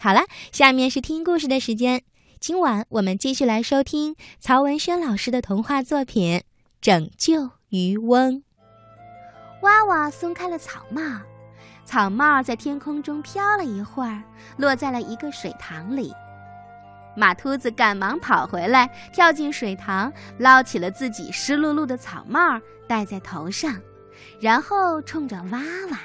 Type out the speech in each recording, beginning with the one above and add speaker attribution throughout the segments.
Speaker 1: 好了，下面是听故事的时间。今晚我们继续来收听曹文轩老师的童话作品《拯救渔翁》。
Speaker 2: 娃娃松开了草帽，草帽在天空中飘了一会儿，落在了一个水塘里。马秃子赶忙跑回来，跳进水塘，捞起了自己湿漉漉的草帽，戴在头上，然后冲着娃娃。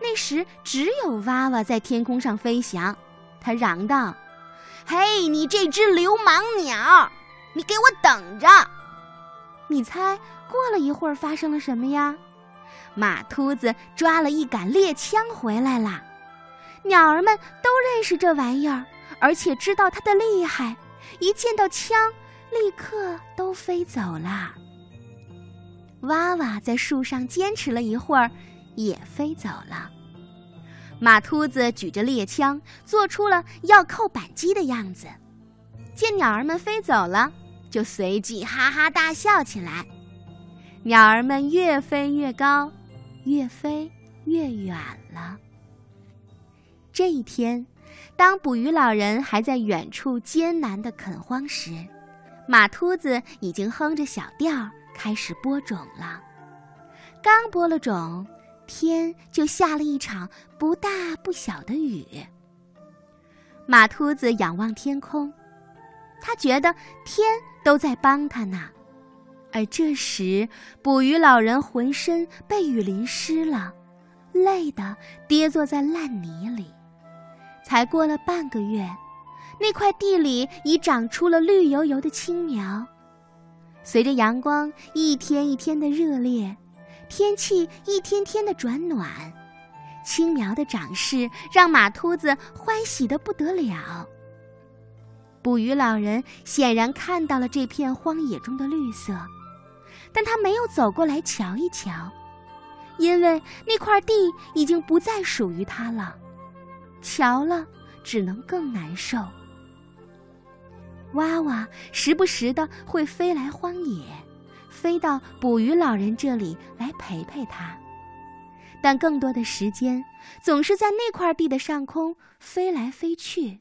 Speaker 2: 那时只有娃娃在天空上飞翔，他嚷道：“嘿，你这只流氓鸟，你给我等着！”你猜过了一会儿发生了什么呀？马秃子抓了一杆猎枪回来了。鸟儿们都认识这玩意儿。而且知道它的厉害，一见到枪，立刻都飞走了。娃娃在树上坚持了一会儿，也飞走了。马秃子举着猎枪，做出了要扣扳机的样子。见鸟儿们飞走了，就随即哈哈大笑起来。鸟儿们越飞越高，越飞越远了。这一天。当捕鱼老人还在远处艰难的垦荒时，马秃子已经哼着小调开始播种了。刚播了种，天就下了一场不大不小的雨。马秃子仰望天空，他觉得天都在帮他呢。而这时，捕鱼老人浑身被雨淋湿了，累得跌坐在烂泥里。才过了半个月，那块地里已长出了绿油油的青苗。随着阳光一天一天的热烈，天气一天天的转暖，青苗的长势让马秃子欢喜的不得了。捕鱼老人显然看到了这片荒野中的绿色，但他没有走过来瞧一瞧，因为那块地已经不再属于他了。瞧了，只能更难受。娃娃时不时的会飞来荒野，飞到捕鱼老人这里来陪陪他，但更多的时间总是在那块地的上空飞来飞去。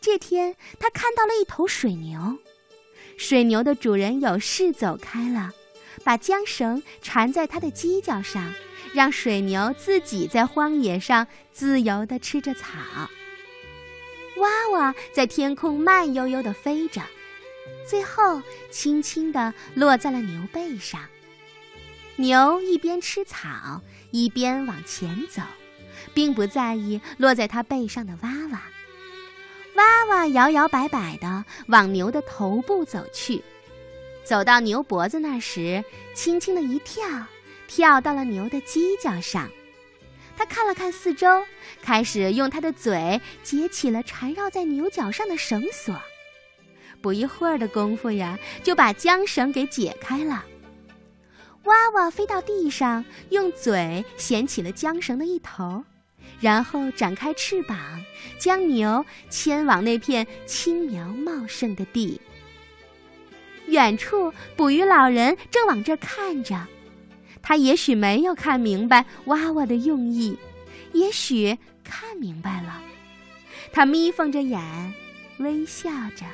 Speaker 2: 这天，他看到了一头水牛，水牛的主人有事走开了，把缰绳缠在它的犄角上。让水牛自己在荒野上自由地吃着草。娃娃在天空慢悠悠地飞着，最后轻轻地落在了牛背上。牛一边吃草，一边往前走，并不在意落在它背上的娃娃。娃娃摇摇摆摆地往牛的头部走去，走到牛脖子那时，轻轻的一跳。跳到了牛的犄角上，他看了看四周，开始用他的嘴解起了缠绕在牛角上的绳索。不一会儿的功夫呀，就把缰绳给解开了。娃娃飞到地上，用嘴衔起了缰绳的一头，然后展开翅膀，将牛牵往那片青苗茂盛的地。远处，捕鱼老人正往这儿看着。他也许没有看明白娃娃的用意，也许看明白了。他眯缝着眼，微笑着。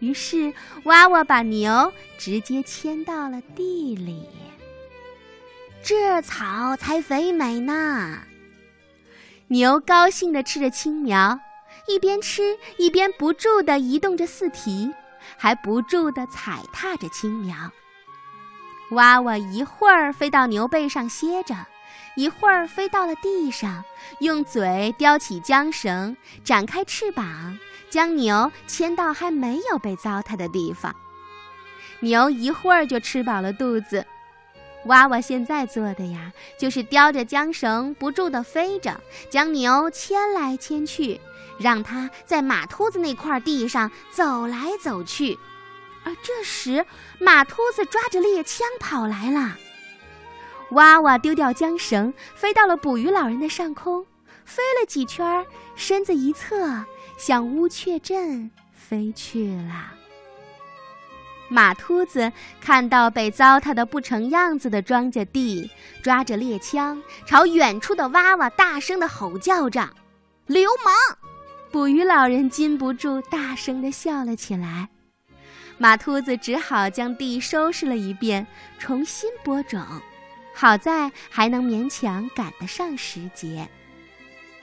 Speaker 2: 于是，娃娃把牛直接牵到了地里。这草才肥美呢。牛高兴地吃着青苗，一边吃一边不住地移动着四蹄，还不住地踩踏着青苗。娃娃一会儿飞到牛背上歇着，一会儿飞到了地上，用嘴叼起缰绳，展开翅膀，将牛牵到还没有被糟蹋的地方。牛一会儿就吃饱了肚子。娃娃现在做的呀，就是叼着缰绳，不住地飞着，将牛牵来牵去，让它在马秃子那块地上走来走去。而这时，马秃子抓着猎枪跑来了。娃娃丢掉缰绳，飞到了捕鱼老人的上空，飞了几圈，身子一侧，向乌鹊镇飞去了。马秃子看到被糟蹋的不成样子的庄稼地，抓着猎枪，朝远处的娃娃大声的吼叫着：“流氓！”捕鱼老人禁不住大声地笑了起来。马秃子只好将地收拾了一遍，重新播种。好在还能勉强赶得上时节。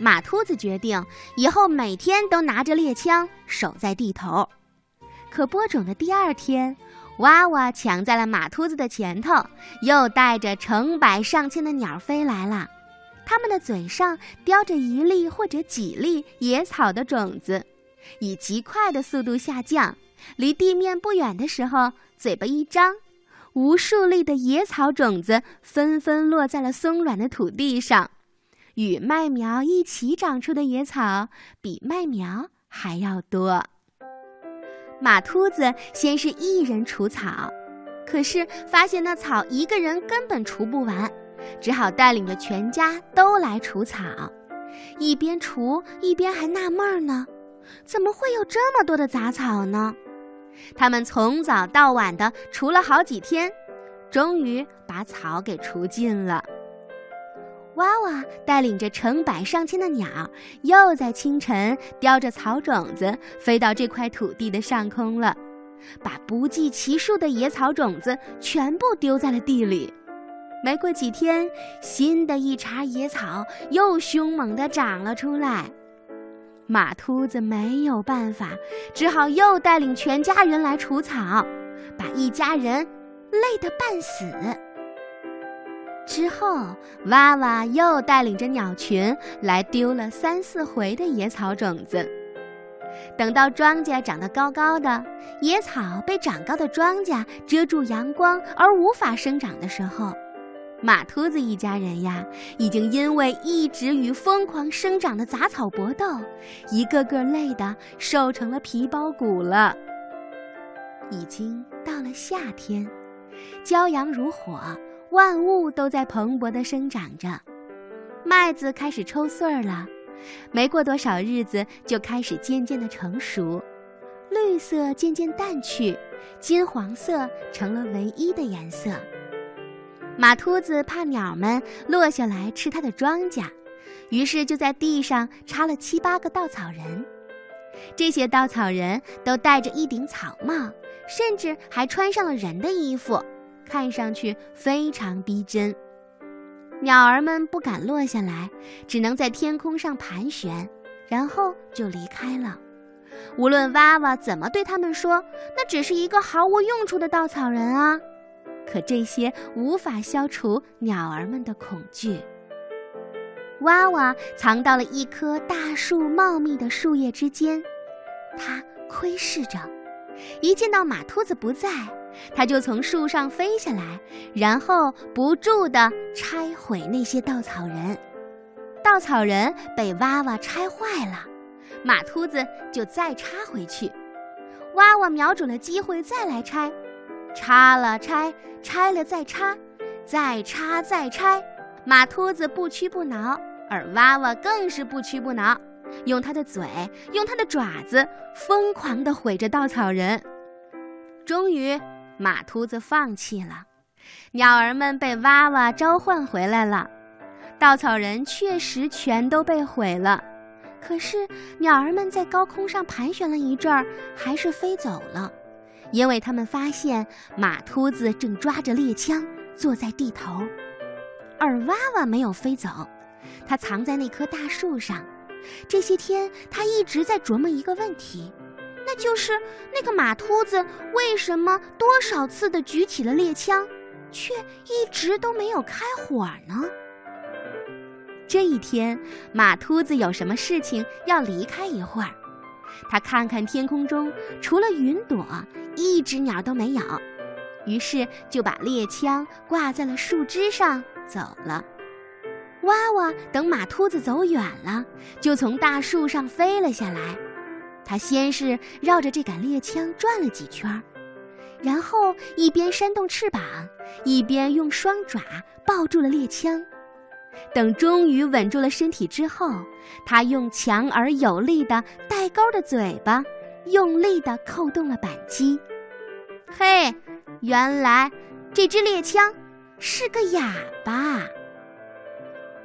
Speaker 2: 马秃子决定以后每天都拿着猎枪守在地头。可播种的第二天，娃娃抢在了马秃子的前头，又带着成百上千的鸟飞来了。它们的嘴上叼着一粒或者几粒野草的种子，以极快的速度下降。离地面不远的时候，嘴巴一张，无数粒的野草种子纷纷落在了松软的土地上。与麦苗一起长出的野草比麦苗还要多。马秃子先是一人除草，可是发现那草一个人根本除不完，只好带领着全家都来除草。一边除一边还纳闷呢，怎么会有这么多的杂草呢？他们从早到晚的除了好几天，终于把草给除尽了。娃娃带领着成百上千的鸟，又在清晨叼着草种子飞到这块土地的上空了，把不计其数的野草种子全部丢在了地里。没过几天，新的一茬野草又凶猛地长了出来。马秃子没有办法，只好又带领全家人来除草，把一家人累得半死。之后，娃娃又带领着鸟群来丢了三四回的野草种子。等到庄稼长得高高的，野草被长高的庄稼遮住阳光而无法生长的时候，马秃子一家人呀，已经因为一直与疯狂生长的杂草搏斗，一个个累得瘦成了皮包骨了。已经到了夏天，骄阳如火。万物都在蓬勃地生长着，麦子开始抽穗儿了，没过多少日子就开始渐渐地成熟，绿色渐渐淡去，金黄色成了唯一的颜色。马秃子怕鸟们落下来吃它的庄稼，于是就在地上插了七八个稻草人，这些稻草人都戴着一顶草帽，甚至还穿上了人的衣服。看上去非常逼真，鸟儿们不敢落下来，只能在天空上盘旋，然后就离开了。无论娃娃怎么对他们说，那只是一个毫无用处的稻草人啊！可这些无法消除鸟儿们的恐惧。娃娃藏到了一棵大树茂密的树叶之间，它窥视着，一见到马秃子不在。他就从树上飞下来，然后不住地拆毁那些稻草人。稻草人被娃娃拆坏了，马秃子就再插回去。娃娃瞄准了机会再来拆，插了拆，拆了再插，再插再拆。马秃子不屈不挠，而娃娃更是不屈不挠，用他的嘴，用他的爪子，疯狂地毁着稻草人。终于。马秃子放弃了，鸟儿们被娃娃召唤回来了，稻草人确实全都被毁了。可是鸟儿们在高空上盘旋了一阵儿，还是飞走了，因为他们发现马秃子正抓着猎枪坐在地头，而娃娃没有飞走，它藏在那棵大树上。这些天，他一直在琢磨一个问题。那就是那个马秃子为什么多少次的举起了猎枪，却一直都没有开火呢？这一天，马秃子有什么事情要离开一会儿，他看看天空中，除了云朵，一只鸟都没有，于是就把猎枪挂在了树枝上走了。哇哇等马秃子走远了，就从大树上飞了下来。他先是绕着这杆猎枪转了几圈，然后一边扇动翅膀，一边用双爪抱住了猎枪。等终于稳住了身体之后，他用强而有力的带钩的嘴巴，用力地扣动了扳机。嘿，原来这支猎枪是个哑巴。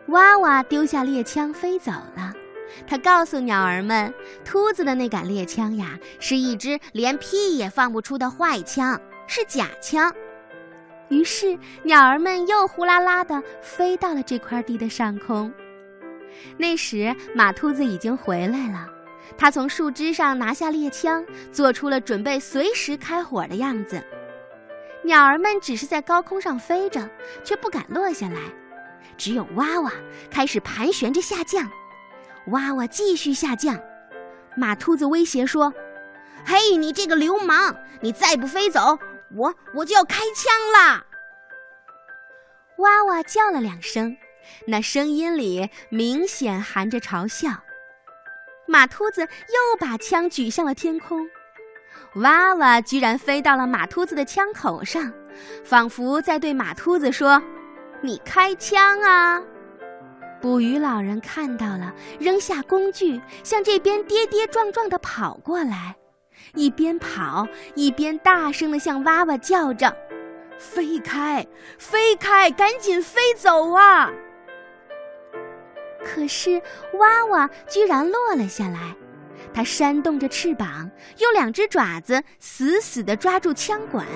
Speaker 2: 娃娃丢下猎枪飞走了。他告诉鸟儿们，秃子的那杆猎枪呀，是一支连屁也放不出的坏枪，是假枪。于是，鸟儿们又呼啦啦地飞到了这块地的上空。那时，马秃子已经回来了，他从树枝上拿下猎枪，做出了准备随时开火的样子。鸟儿们只是在高空上飞着，却不敢落下来。只有娃娃开始盘旋着下降。娃娃继续下降，马秃子威胁说：“嘿，你这个流氓！你再不飞走，我我就要开枪啦！”娃娃叫了两声，那声音里明显含着嘲笑。马秃子又把枪举向了天空，娃娃居然飞到了马秃子的枪口上，仿佛在对马秃子说：“你开枪啊！”捕鱼老人看到了，扔下工具，向这边跌跌撞撞地跑过来，一边跑一边大声地向娃娃叫着：“飞开，飞开，赶紧飞走啊！”可是娃娃居然落了下来，它扇动着翅膀，用两只爪子死死地抓住枪管，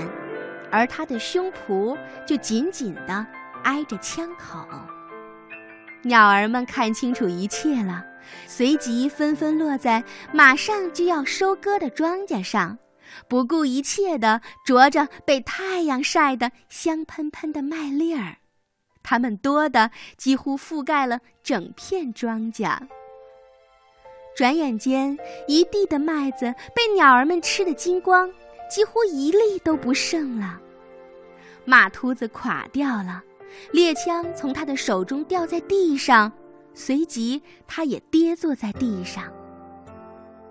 Speaker 2: 而它的胸脯就紧紧地挨着枪口。鸟儿们看清楚一切了，随即纷纷落在马上就要收割的庄稼上，不顾一切地啄着被太阳晒得香喷喷的麦粒儿。它们多得几乎覆盖了整片庄稼。转眼间，一地的麦子被鸟儿们吃得精光，几乎一粒都不剩了。马秃子垮掉了。猎枪从他的手中掉在地上，随即他也跌坐在地上。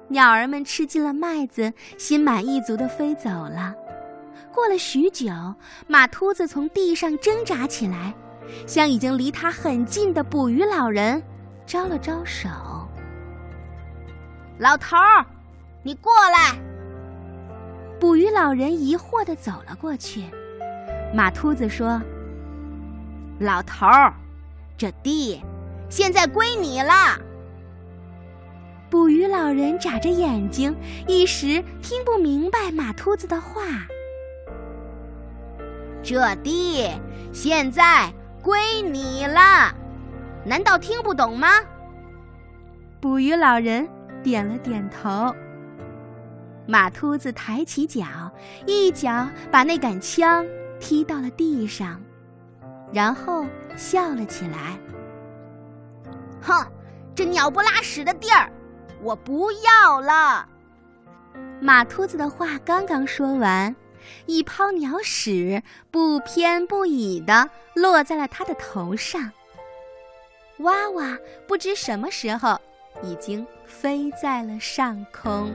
Speaker 2: 鸟儿们吃尽了麦子，心满意足地飞走了。过了许久，马秃子从地上挣扎起来，向已经离他很近的捕鱼老人招了招手：“老头儿，你过来。”捕鱼老人疑惑地走了过去。马秃子说。老头儿，这地现在归你了。捕鱼老人眨着眼睛，一时听不明白马秃子的话。这地现在归你了，难道听不懂吗？捕鱼老人点了点头。马秃子抬起脚，一脚把那杆枪踢到了地上。然后笑了起来。哼，这鸟不拉屎的地儿，我不要了。马秃子的话刚刚说完，一泡鸟屎不偏不倚的落在了他的头上。娃娃不知什么时候已经飞在了上空。